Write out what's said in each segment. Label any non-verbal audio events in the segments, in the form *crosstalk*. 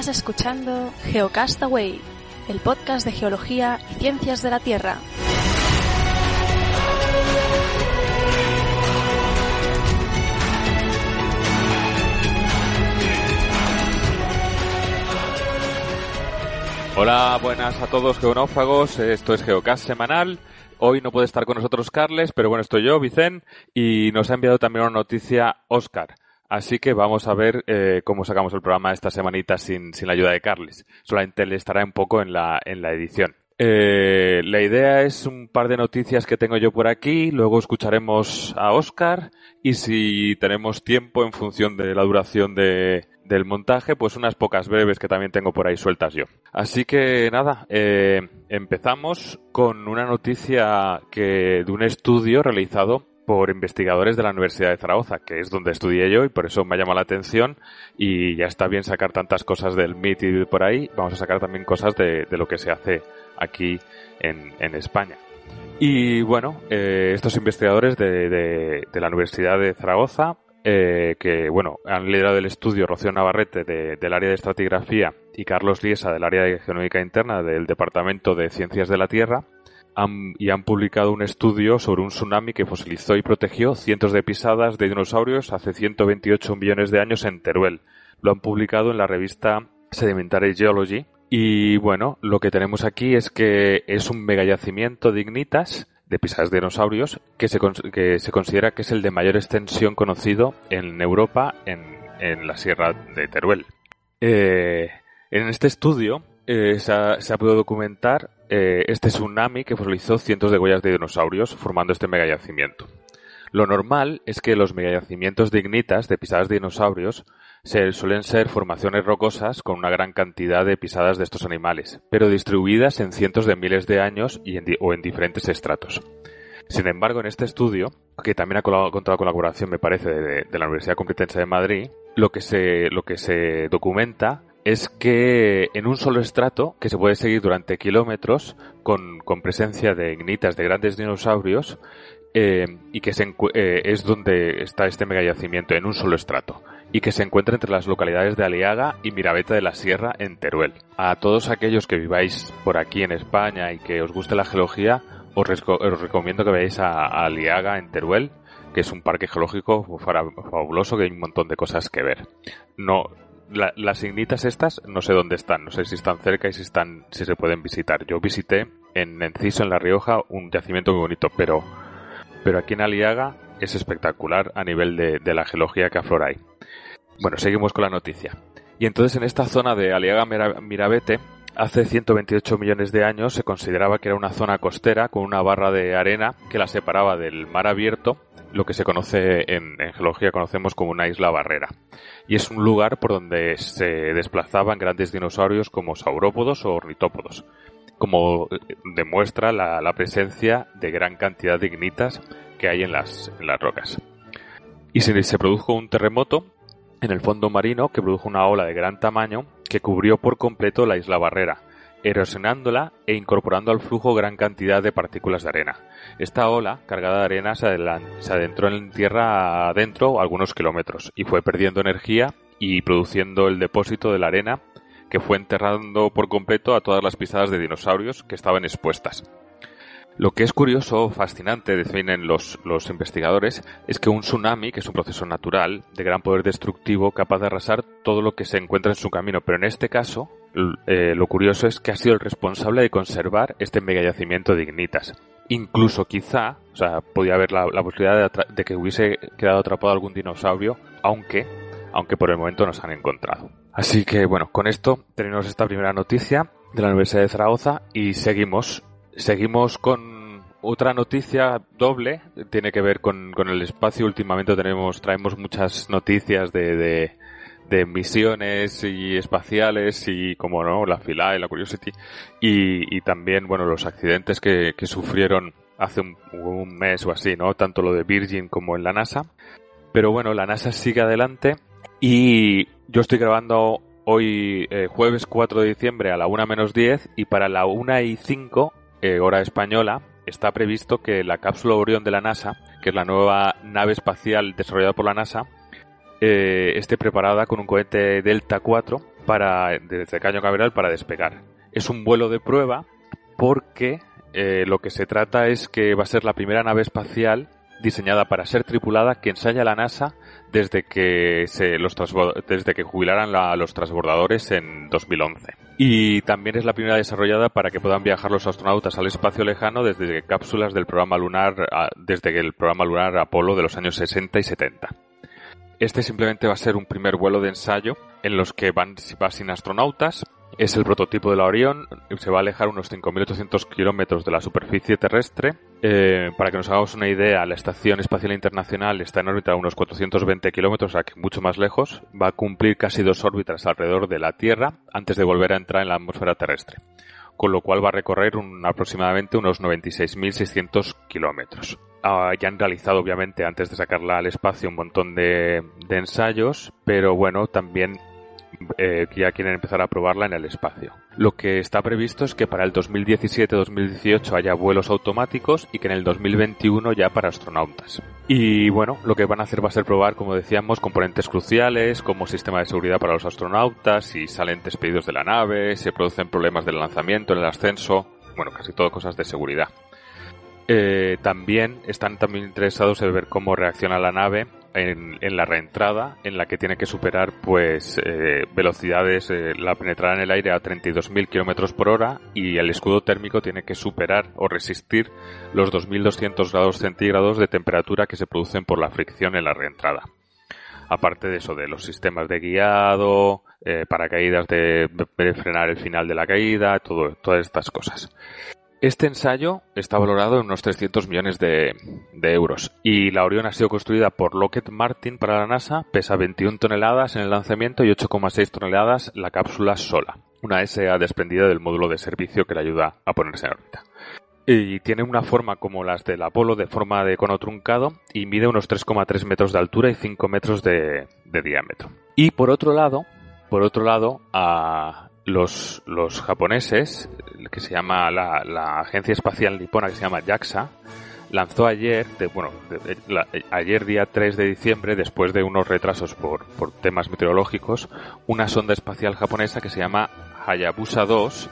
Estás escuchando Geocastaway, el podcast de geología y ciencias de la Tierra. Hola, buenas a todos geonáufragos. Esto es Geocast semanal. Hoy no puede estar con nosotros Carles, pero bueno, estoy yo, Vicen, y nos ha enviado también una noticia Oscar. Así que vamos a ver eh, cómo sacamos el programa esta semanita sin, sin la ayuda de Carles. Solamente le estará un poco en la, en la edición. Eh, la idea es un par de noticias que tengo yo por aquí, luego escucharemos a Oscar y si tenemos tiempo en función de la duración de, del montaje, pues unas pocas breves que también tengo por ahí sueltas yo. Así que nada, eh, empezamos con una noticia que de un estudio realizado por investigadores de la Universidad de Zaragoza, que es donde estudié yo y por eso me ha llamado la atención y ya está bien sacar tantas cosas del MIT y por ahí, vamos a sacar también cosas de, lo que se hace aquí en, España. Y bueno, eh, estos investigadores de, la Universidad de Zaragoza, eh, que bueno, han liderado el estudio Rocío Navarrete del área de estratigrafía y Carlos Liesa del área de genómica interna del Departamento de Ciencias de la Tierra, y han publicado un estudio sobre un tsunami que fosilizó y protegió cientos de pisadas de dinosaurios hace 128 millones de años en Teruel. Lo han publicado en la revista Sedimentary Geology. Y bueno, lo que tenemos aquí es que es un megayacimiento de ignitas de pisadas de dinosaurios que se, que se considera que es el de mayor extensión conocido en Europa en, la Sierra de Teruel. Eh, en este estudio eh, se, ha, se, ha, podido documentar eh, este tsunami que fosilizó cientos de huellas de dinosaurios formando este megayacimiento. Lo normal es que los megayacimientos de ignitas, de pisadas de dinosaurios, se, suelen ser formaciones rocosas con una gran cantidad de pisadas de estos animales, pero distribuidas en cientos de miles de años y o en diferentes estratos. Sin embargo, en este estudio, que también ha contado con la colaboración, me parece, de, de, la Universidad Complutense de Madrid, lo que se, lo que se documenta es que en un solo estrato, que se puede seguir durante kilómetros, con, con presencia de ignitas de grandes dinosaurios, eh, y que se, eh, es donde está este megayacimiento, en un solo estrato, y que se encuentra entre las localidades de Aliaga y Mirabeta de la Sierra, en Teruel. A todos aquellos que viváis por aquí en España y que os guste la geología, os, recomiendo que veáis a, a Aliaga, en Teruel, que es un parque geológico fabuloso que hay un montón de cosas que ver. No, las ignitas estas no sé dónde están, no sé si están cerca y si están, si se pueden visitar. Yo visité en Enciso, en La Rioja, un yacimiento muy bonito, pero, pero aquí en Aliaga es espectacular a nivel de, de la geología que aflora ahí. Bueno, seguimos con la noticia. Y entonces en esta zona de Aliaga Mirabete, hace 128 millones de años se consideraba que era una zona costera con una barra de arena que la separaba del mar abierto lo que se conoce en, geología conocemos como una isla barrera. Y es un lugar por donde se desplazaban grandes dinosaurios como saurópodos o ornitópodos, como eh, demuestra la, presencia de gran cantidad de ignitas que hay en las, rocas. Y se produjo un terremoto en el fondo marino que produjo una ola de gran tamaño que cubrió por completo la isla barrera, erosionándola e incorporando al flujo gran cantidad de partículas de arena. Esta ola, cargada de arena, se, adentró en tierra adentro algunos kilómetros y fue perdiendo energía y produciendo el depósito de la arena que fue enterrando por completo a todas las pisadas de dinosaurios que estaban expuestas. Lo que es curioso o fascinante, definen los, los, investigadores, es que un tsunami, que es un proceso natural de gran poder destructivo, capaz de arrasar todo lo que se encuentra en su camino, pero en este caso, eh, lo curioso es que ha sido el responsable de conservar este megayacimiento de ignitas. Incluso quizá, o sea, podía haber la, posibilidad de, que hubiese quedado atrapado algún dinosaurio, aunque, aunque por el momento nos han encontrado. Así que bueno, con esto tenemos esta primera noticia de la Universidad de Zaragoza y seguimos, seguimos con otra noticia doble, tiene que ver con, el espacio. Últimamente tenemos, traemos muchas noticias de de misiones y espaciales y como no la fila y la Curiosity. Y, y también bueno los accidentes que, que sufrieron hace un, mes o así no tanto lo de Virgin como en la NASA. Pero bueno la NASA sigue adelante y yo estoy grabando hoy eh, jueves 4 de diciembre a la 1 menos 10 y para la 1 y 5 eh, hora española está previsto que la cápsula Orión de la NASA que es la nueva nave espacial desarrollada por la NASA eh, esté preparada con un cohete Delta 4 para, desde Caño Caveral para despegar. Es un vuelo de prueba porque eh, lo que se trata es que va a ser la primera nave espacial diseñada para ser tripulada que ensaya la NASA desde que se los desde que jubilaran a los transbordadores en 2011. Y también es la primera desarrollada para que puedan viajar los astronautas al espacio lejano desde cápsulas del programa lunar desde el programa lunar Apolo de los años 60 y 70. Este simplemente va a ser un primer vuelo de ensayo en los que van, va sin astronautas es el prototipo de la Orión, se va a alejar unos 5.800 kilómetros de la superficie terrestre. Eh, para que nos hagamos una idea, la Estación Espacial Internacional está en órbita a unos 420 kilómetros, o mucho más lejos. Va a cumplir casi dos órbitas alrededor de la Tierra antes de volver a entrar en la atmósfera terrestre, con lo cual va a recorrer aproximadamente unos 96.600 kilómetros. Ah, ya han realizado, obviamente, antes de sacarla al espacio, un montón de, ensayos, pero bueno, también eh, ya quieren empezar a probarla en el espacio. Lo que está previsto es que para el 2017-2018 haya vuelos automáticos y que en el 2021 ya para astronautas. Y bueno, lo que van a hacer va a ser probar, como decíamos, componentes cruciales como sistema de seguridad para los astronautas, si salen despedidos de la nave, si producen problemas del lanzamiento, en el ascenso, bueno, casi todo cosas de seguridad. Eh, también están también interesados en ver cómo reacciona la nave en, la reentrada, en la que tiene que superar pues eh, velocidades, eh, la penetrará en el aire a 32.000 km por hora y el escudo térmico tiene que superar o resistir los 2.200 grados centígrados de temperatura que se producen por la fricción en la reentrada. Aparte de eso, de los sistemas de guiado, eh, paracaídas de, de, frenar el final de la caída, todo, todas estas cosas. Este ensayo está valorado en unos 300 millones de, euros y la Orion ha sido construida por Lockheed Martin para la NASA, pesa 21 toneladas en el lanzamiento y 8,6 toneladas la cápsula sola, una SA desprendida del módulo de servicio que le ayuda a ponerse en órbita. Y tiene una forma como las del Apolo de forma de cono truncado y mide unos 3,3 metros de altura y 5 metros de, de diámetro. Y por otro lado, por otro lado, a, los, los japoneses, que se llama la, Agencia Espacial Nipona, que se llama JAXA, lanzó ayer, bueno, ayer día 3 de diciembre, después de unos retrasos por, por temas meteorológicos, una sonda espacial japonesa que se llama Hayabusa 2,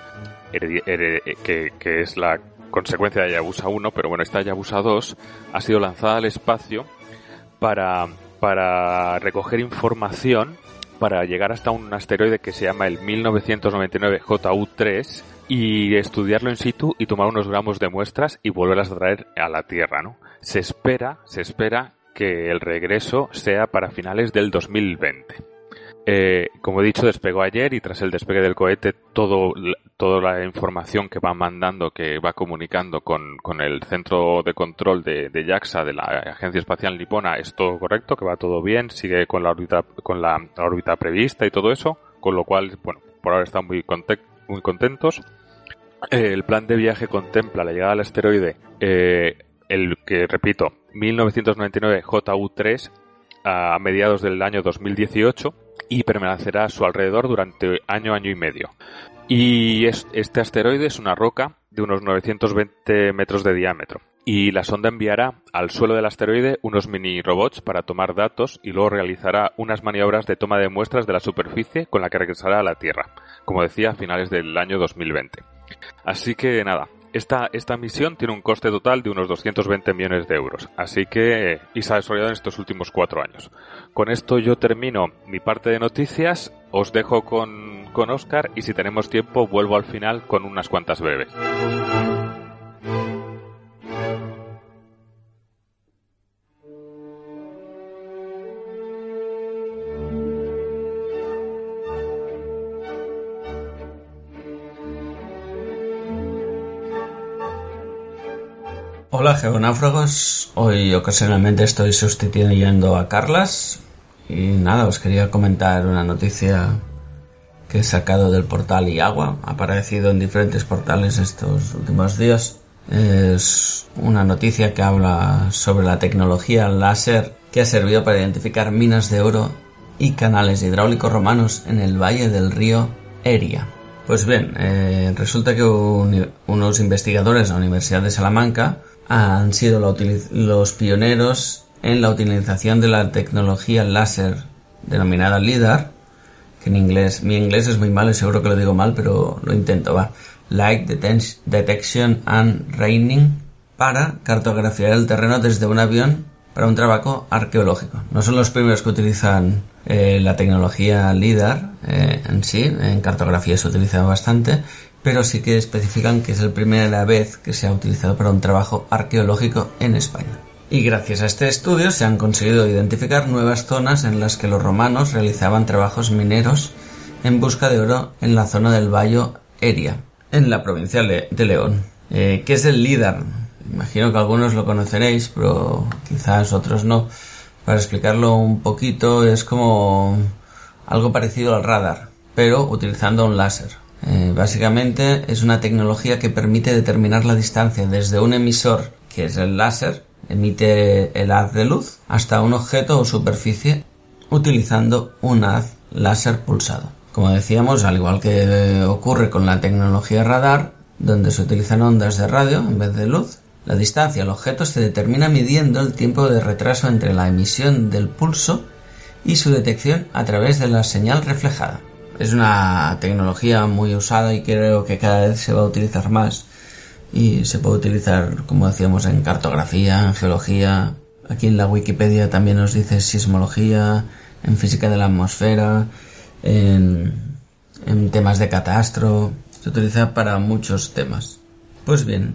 que, que es la consecuencia de Hayabusa 1, pero bueno, esta Hayabusa 2 ha sido lanzada al espacio para, para recoger información para llegar hasta un asteroide que se llama el 1999 JU3 y estudiarlo in situ y tomar unos gramos de muestras y volverlas a traer a la Tierra, ¿no? Se espera, se espera que el regreso sea para finales del 2020. Eh, como he dicho, despegó ayer y tras el despegue del cohete, todo, toda la información que va mandando, que va comunicando con, con el centro de control de, de, JAXA, de la Agencia Espacial Nipona, es todo correcto, que va todo bien, sigue con la órbita, con la, órbita prevista y todo eso, con lo cual, bueno, por ahora están muy, muy contentos. Eh, el plan de viaje contempla la llegada al asteroide, eh, el que, repito, 1999 JU3 a mediados del año 2018 y permanecerá a su alrededor durante año, año y medio. Y este asteroide es una roca de unos 920 metros de diámetro. Y la sonda enviará al suelo del asteroide unos mini robots para tomar datos y luego realizará unas maniobras de toma de muestras de la superficie con la que regresará a la Tierra, como decía, a finales del año 2020. Así que nada, esta, esta misión tiene un coste total de unos 220 millones de euros, así que y se ha desarrollado en estos últimos cuatro años. Con esto yo termino mi parte de noticias, os dejo con, con Oscar y si tenemos tiempo vuelvo al final con unas cuantas breves. Hola geonáufragos, hoy ocasionalmente estoy sustituyendo a Carlas y nada, os quería comentar una noticia que he sacado del portal IAGUA, ha aparecido en diferentes portales estos últimos días. Es una noticia que habla sobre la tecnología láser que ha servido para identificar minas de oro y canales hidráulicos romanos en el valle del río Eria. Pues bien, eh, resulta que unos investigadores de la Universidad de Salamanca han sido los pioneros en la utilización de la tecnología láser denominada LIDAR, que en inglés, mi inglés es muy malo y seguro que lo digo mal, pero lo intento, va. Light Detection and Raining para cartografiar el terreno desde un avión para un trabajo arqueológico. No son los primeros que utilizan eh, la tecnología LIDAR eh, en sí, en cartografía se utiliza bastante, pero sí que especifican que es la primera vez que se ha utilizado para un trabajo arqueológico en España. Y gracias a este estudio se han conseguido identificar nuevas zonas en las que los romanos realizaban trabajos mineros en busca de oro en la zona del Valle Eria, en la provincia de León. Eh, ¿Qué es el LIDAR? Imagino que algunos lo conoceréis, pero quizás otros no. Para explicarlo un poquito, es como algo parecido al radar, pero utilizando un láser. Eh, básicamente es una tecnología que permite determinar la distancia desde un emisor, que es el láser, emite el haz de luz, hasta un objeto o superficie utilizando un haz láser pulsado. Como decíamos, al igual que ocurre con la tecnología radar, donde se utilizan ondas de radio en vez de luz, la distancia al objeto se determina midiendo el tiempo de retraso entre la emisión del pulso y su detección a través de la señal reflejada. Es una tecnología muy usada y creo que cada vez se va a utilizar más y se puede utilizar, como decíamos, en cartografía, en geología. Aquí en la Wikipedia también nos dice sismología, en física de la atmósfera, en, temas de catastro. Se utiliza para muchos temas. Pues bien,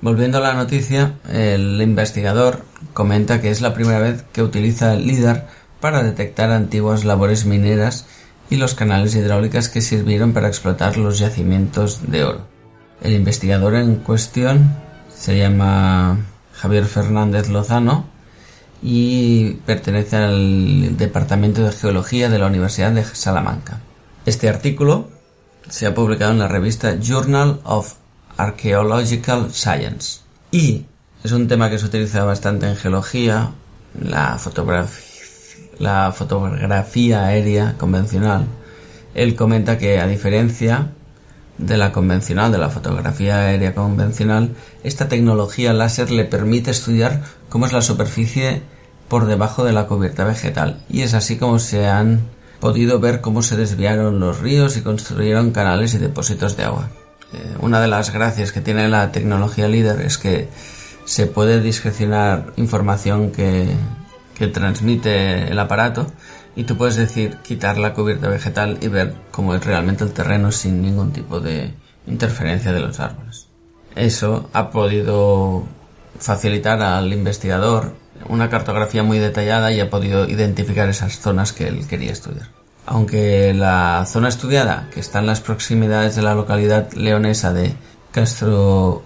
Volviendo a la noticia, el investigador comenta que es la primera vez que utiliza el LIDAR para detectar antiguas labores mineras y los canales hidráulicas que sirvieron para explotar los yacimientos de oro. El investigador en cuestión se llama Javier Fernández Lozano y pertenece al Departamento de Geología de la Universidad de Salamanca. Este artículo se ha publicado en la revista Journal of Archaeological Science. Y es un tema que se utiliza bastante en geología, la fotografía, la fotografía aérea convencional. Él comenta que a diferencia de la convencional, de la fotografía aérea convencional, esta tecnología láser le permite estudiar cómo es la superficie por debajo de la cubierta vegetal. Y es así como se han podido ver cómo se desviaron los ríos y construyeron canales y depósitos de agua. Eh, una de las gracias que tiene la tecnología líder es que se puede discrecionar información que, que transmite el aparato y tú puedes decir quitar la cubierta vegetal y ver cómo es realmente el terreno sin ningún tipo de interferencia de los árboles. Eso ha podido facilitar al investigador una cartografía muy detallada y ha podido identificar esas zonas que él quería estudiar aunque la zona estudiada, que está en las proximidades de la localidad leonesa de Castro,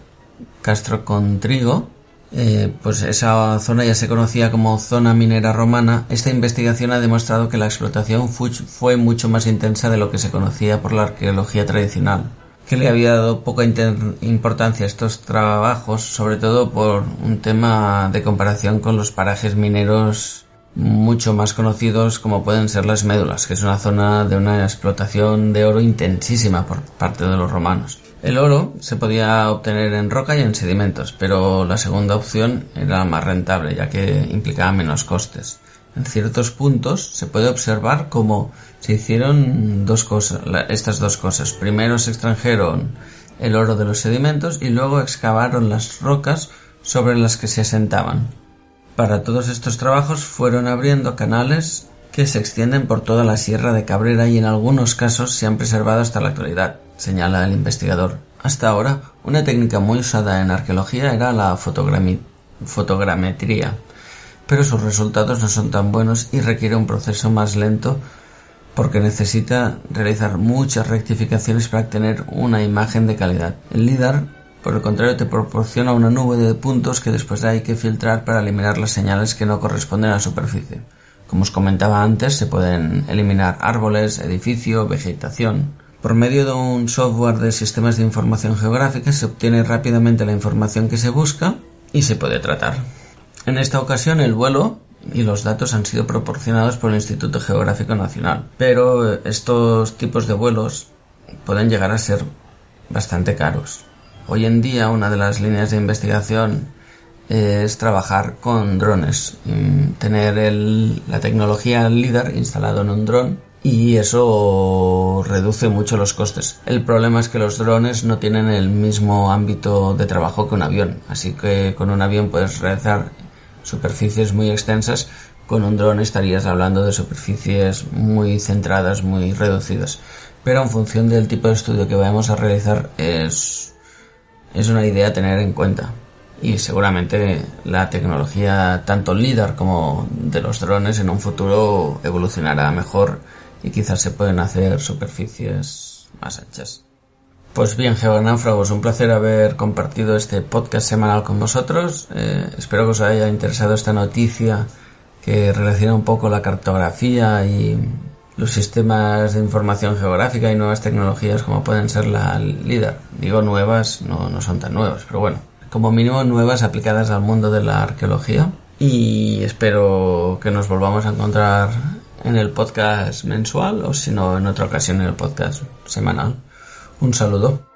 Castro Contrigo, eh, pues esa zona ya se conocía como zona minera romana, esta investigación ha demostrado que la explotación fue mucho más intensa de lo que se conocía por la arqueología tradicional, que le había dado poca importancia a estos trabajos, sobre todo por un tema de comparación con los parajes mineros mucho más conocidos como pueden ser las médulas, que es una zona de una explotación de oro intensísima por parte de los romanos. El oro se podía obtener en roca y en sedimentos, pero la segunda opción era más rentable, ya que implicaba menos costes. En ciertos puntos se puede observar cómo se hicieron dos cosas, estas dos cosas. Primero se extrajeron el oro de los sedimentos y luego excavaron las rocas sobre las que se asentaban. Para todos estos trabajos fueron abriendo canales que se extienden por toda la Sierra de Cabrera y en algunos casos se han preservado hasta la actualidad, señala el investigador. Hasta ahora, una técnica muy usada en arqueología era la fotogrametría, pero sus resultados no son tan buenos y requiere un proceso más lento porque necesita realizar muchas rectificaciones para obtener una imagen de calidad. El LIDAR por el contrario, te proporciona una nube de puntos que después hay que filtrar para eliminar las señales que no corresponden a la superficie. Como os comentaba antes, se pueden eliminar árboles, edificio, vegetación. Por medio de un software de sistemas de información geográfica se obtiene rápidamente la información que se busca y se puede tratar. En esta ocasión el vuelo y los datos han sido proporcionados por el Instituto Geográfico Nacional, pero estos tipos de vuelos pueden llegar a ser bastante caros. Hoy en día una de las líneas de investigación es trabajar con drones, tener la tecnología líder instalado en un dron y eso reduce mucho los costes. El problema es que los drones no tienen el mismo ámbito de trabajo que un avión, así que con un avión puedes realizar superficies muy extensas, con un dron estarías hablando de superficies muy centradas, muy reducidas. Pero en función del tipo de estudio que vayamos a realizar es, es una idea a tener en cuenta. Y seguramente la tecnología tanto LIDAR como de los drones en un futuro evolucionará mejor y quizás se pueden hacer superficies más anchas. Pues bien, geonáufragos, un placer haber compartido este podcast semanal con vosotros. Eh, espero que os haya interesado esta noticia que relaciona un poco la cartografía y los sistemas de información geográfica y nuevas tecnologías como pueden ser la LIDAR. Digo nuevas, no, no son tan nuevas, pero bueno, como mínimo nuevas aplicadas al mundo de la arqueología. Y espero que nos volvamos a encontrar en el podcast mensual o si no en otra ocasión en el podcast semanal. Un saludo.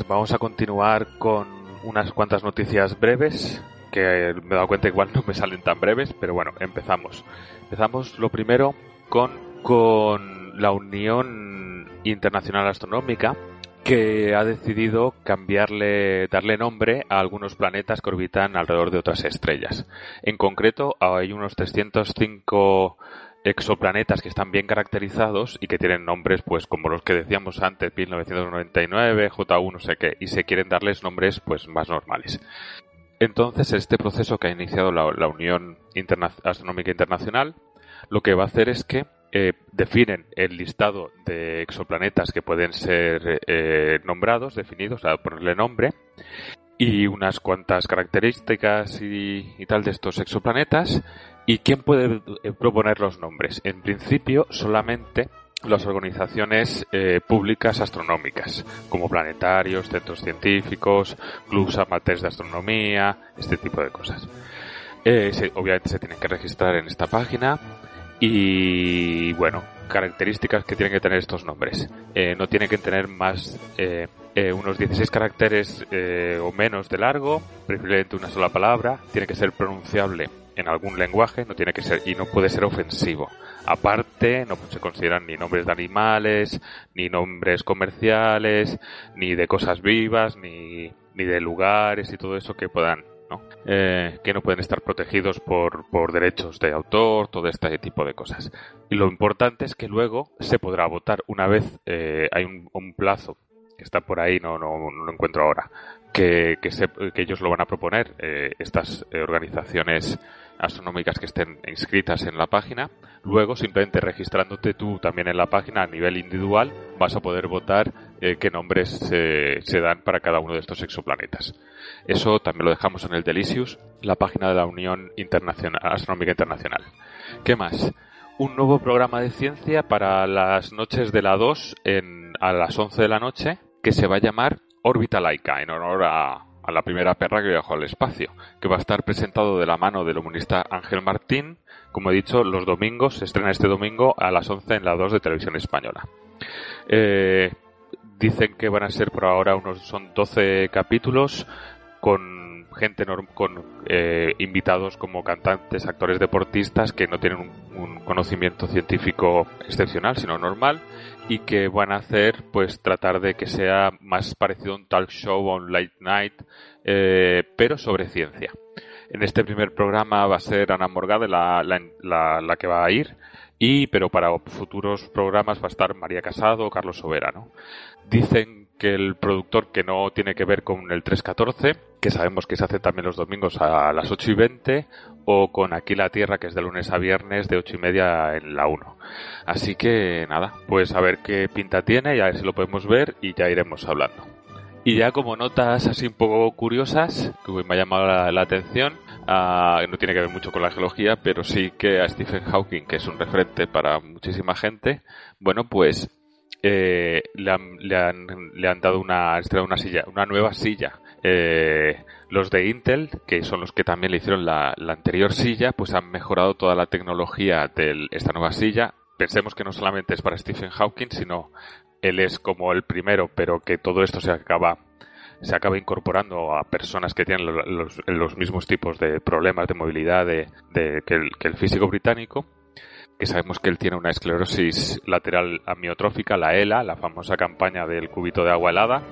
Pues vamos a continuar con unas cuantas noticias breves, que me he dado cuenta igual *laughs* no me salen tan breves, pero bueno, empezamos. Empezamos lo primero con, con la Unión Internacional Astronómica, que ha decidido cambiarle, darle nombre a algunos planetas que orbitan alrededor de otras estrellas. En concreto, hay unos 305 exoplanetas que están bien caracterizados y que tienen nombres pues como los que decíamos antes 1999 J1 no sé qué y se quieren darles nombres pues más normales. Entonces este proceso que ha iniciado la, Unión Astronómica Internacional lo que va a hacer es que eh, definen el listado de exoplanetas que pueden ser eh, nombrados, definidos, a ponerle nombre, y unas cuantas características y, tal de estos exoplanetas ¿Y quién puede eh, proponer los nombres? En principio, solamente las organizaciones eh, públicas astronómicas, como planetarios, centros científicos, clubs amateurs de astronomía, este tipo de cosas. Eh, obviamente se tienen que registrar en esta página y, bueno, características que tienen que tener estos nombres. no tienen que tener más unos 16 caracteres o menos de largo, preferiblemente una sola palabra, tiene que ser pronunciable en algún lenguaje, no tiene que ser y no puede ser ofensivo. Aparte, no se consideran ni nombres de animales, ni nombres comerciales, ni de cosas vivas, ni, ni de lugares y todo eso que puedan, ¿no? Eh, que no pueden estar protegidos por, por derechos de autor, todo este tipo de cosas. Y lo importante es que luego se podrá votar una vez eh, hay un, plazo que está por ahí, no, no, no lo encuentro ahora, que, que, que, ellos lo van a proponer, eh, estas organizaciones astronómicas que estén inscritas en la página. Luego, simplemente registrándote tú también en la página a nivel individual, vas a poder votar eh, qué nombres se dan para cada uno de estos exoplanetas. Eso también lo dejamos en el Delicious, la página de la Unión Internacional, Astronómica Internacional. ¿Qué más? Un nuevo programa de ciencia para las noches de la 2 en, a las 11 de la noche que se va a llamar Órbita Laica, en honor a, a la primera perra que viajó al espacio, que va a estar presentado de la mano del humanista Ángel Martín, como he dicho, los domingos, se estrena este domingo a las 11 en la 2 de Televisión Española. Eh, dicen que van a ser por ahora unos, son 12 capítulos con gente con eh, invitados como cantantes, actores deportistas que no tienen un, conocimiento científico excepcional, sino normal y que van a hacer pues tratar de que sea más parecido a un talk show o un late night eh, pero sobre ciencia. En este primer programa va a ser Ana Morgade la, la, la, que va a ir y pero para futuros programas va a estar María Casado o Carlos Soberano dicen que el productor que no tiene que ver con el 314, que sabemos que se hace también los domingos a las 8 y 20, o con Aquí la Tierra, que es de lunes a viernes de 8 y media en la 1. Así que nada, pues a ver qué pinta tiene y a ver si lo podemos ver y ya iremos hablando. Y ya como notas así un poco curiosas, que me ha llamado la, atención, uh, no tiene que ver mucho con la geología, pero sí que a Stephen Hawking, que es un referente para muchísima gente, bueno, pues eh, le, han, le, han, le, han, dado una, una silla, una nueva silla. Eh, los de Intel, que son los que también le hicieron la, la anterior silla, pues han mejorado toda la tecnología de esta nueva silla. Pensemos que no solamente es para Stephen Hawking, sino él es como el primero, pero que todo esto se acaba se acaba incorporando a personas que tienen los, los, mismos tipos de problemas de movilidad de, de que, el, que, el, físico británico, que sabemos que él tiene una esclerosis lateral amiotrófica, la ELA, la famosa campaña del cubito de agua helada,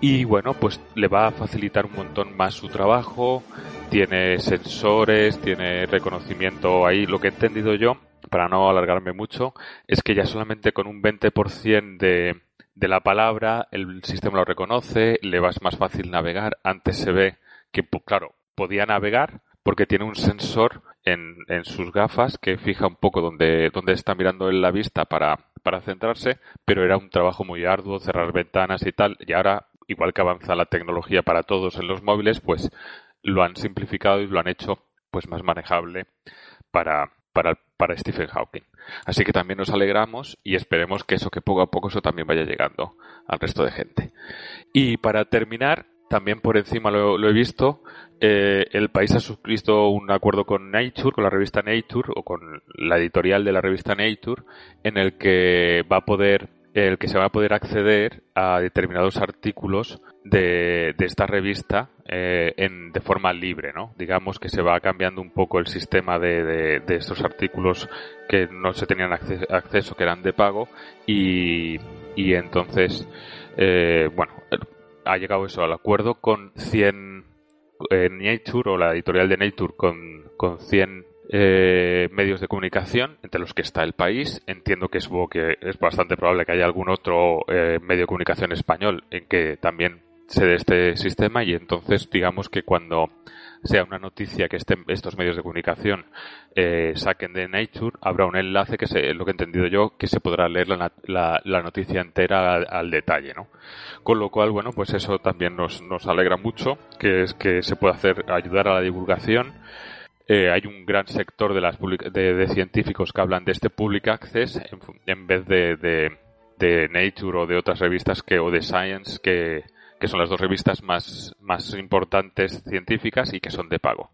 y bueno, pues le va a facilitar un montón más su trabajo, tiene sensores, tiene reconocimiento. Ahí, lo que he entendido yo, para no alargarme mucho, es que ya solamente con un 20% de de la palabra, el sistema lo reconoce, le va más fácil navegar. Antes se ve que, claro, podía navegar porque tiene un sensor en, en sus gafas que fija un poco donde, donde está mirando en la vista para, para centrarse, pero era un trabajo muy arduo, cerrar ventanas y tal, y ahora, igual que avanza la tecnología para todos en los móviles, pues lo han simplificado y lo han hecho pues más manejable para, para, para Stephen Hawking. Así que también nos alegramos y esperemos que eso, que poco a poco eso también vaya llegando al resto de gente. Y para terminar, también por encima lo, he visto, eh, el país ha suscrito un acuerdo con Nature, con la revista Nature o con la editorial de la revista Nature, en el que va a poder el que se va a poder acceder a determinados artículos de, de esta revista eh, en, de forma libre, ¿no? Digamos que se va cambiando un poco el sistema de, de, estos artículos que no se tenían acceso, acceso, que eran de pago, y, y entonces, eh, bueno, ha llegado eso al acuerdo con 100 eh, Nature o la editorial de Nature con, con 100 eh, medios de comunicación, entre los que está el país. Entiendo que es, que es bastante probable que haya algún otro eh, medio de comunicación español en que también se dé este sistema y entonces digamos que cuando sea una noticia que estén estos medios de comunicación eh, saquen de Nature, habrá un enlace que se, lo que he entendido yo, que se podrá leer la, la, la noticia entera al, al, detalle, ¿no? Con lo cual, bueno, pues eso también nos, nos alegra mucho, que es que se pueda hacer, ayudar a la divulgación eh, hay un gran sector de, las de, de, científicos que hablan de este public access en, en vez de, de, de, Nature o de otras revistas que o de Science que, que son las dos revistas más, más importantes científicas y que son de pago.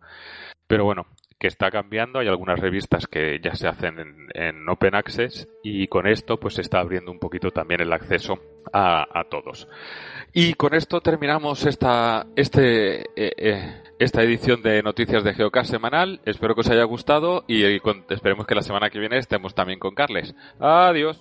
Pero bueno, que está cambiando. Hay algunas revistas que ya se hacen en, en, Open Access y con esto pues se está abriendo un poquito también el acceso a, a todos. Y con esto terminamos esta, este, eh, eh, esta edición de Noticias de Geocast semanal. Espero que os haya gustado y, con, esperemos que la semana que viene estemos también con Carles. Adiós.